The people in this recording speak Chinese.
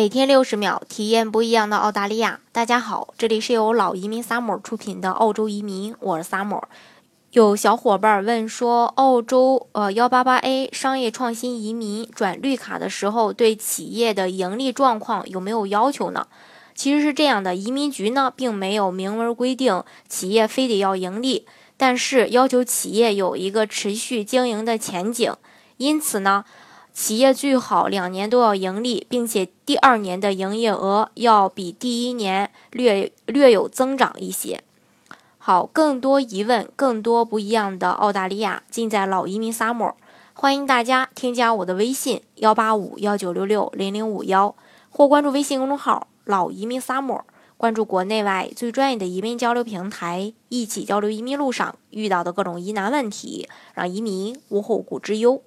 每天六十秒，体验不一样的澳大利亚。大家好，这里是由老移民 Summer 出品的澳洲移民，我是 Summer。有小伙伴问说，澳洲呃幺八八 A 商业创新移民转绿卡的时候，对企业的盈利状况有没有要求呢？其实是这样的，移民局呢并没有明文规定企业非得要盈利，但是要求企业有一个持续经营的前景。因此呢。企业最好两年都要盈利，并且第二年的营业额要比第一年略略有增长一些。好，更多疑问，更多不一样的澳大利亚，尽在老移民 summer。欢迎大家添加我的微信幺八五幺九六六零零五幺，或关注微信公众号老移民 summer，关注国内外最专业的移民交流平台，一起交流移民路上遇到的各种疑难问题，让移民无后顾之忧。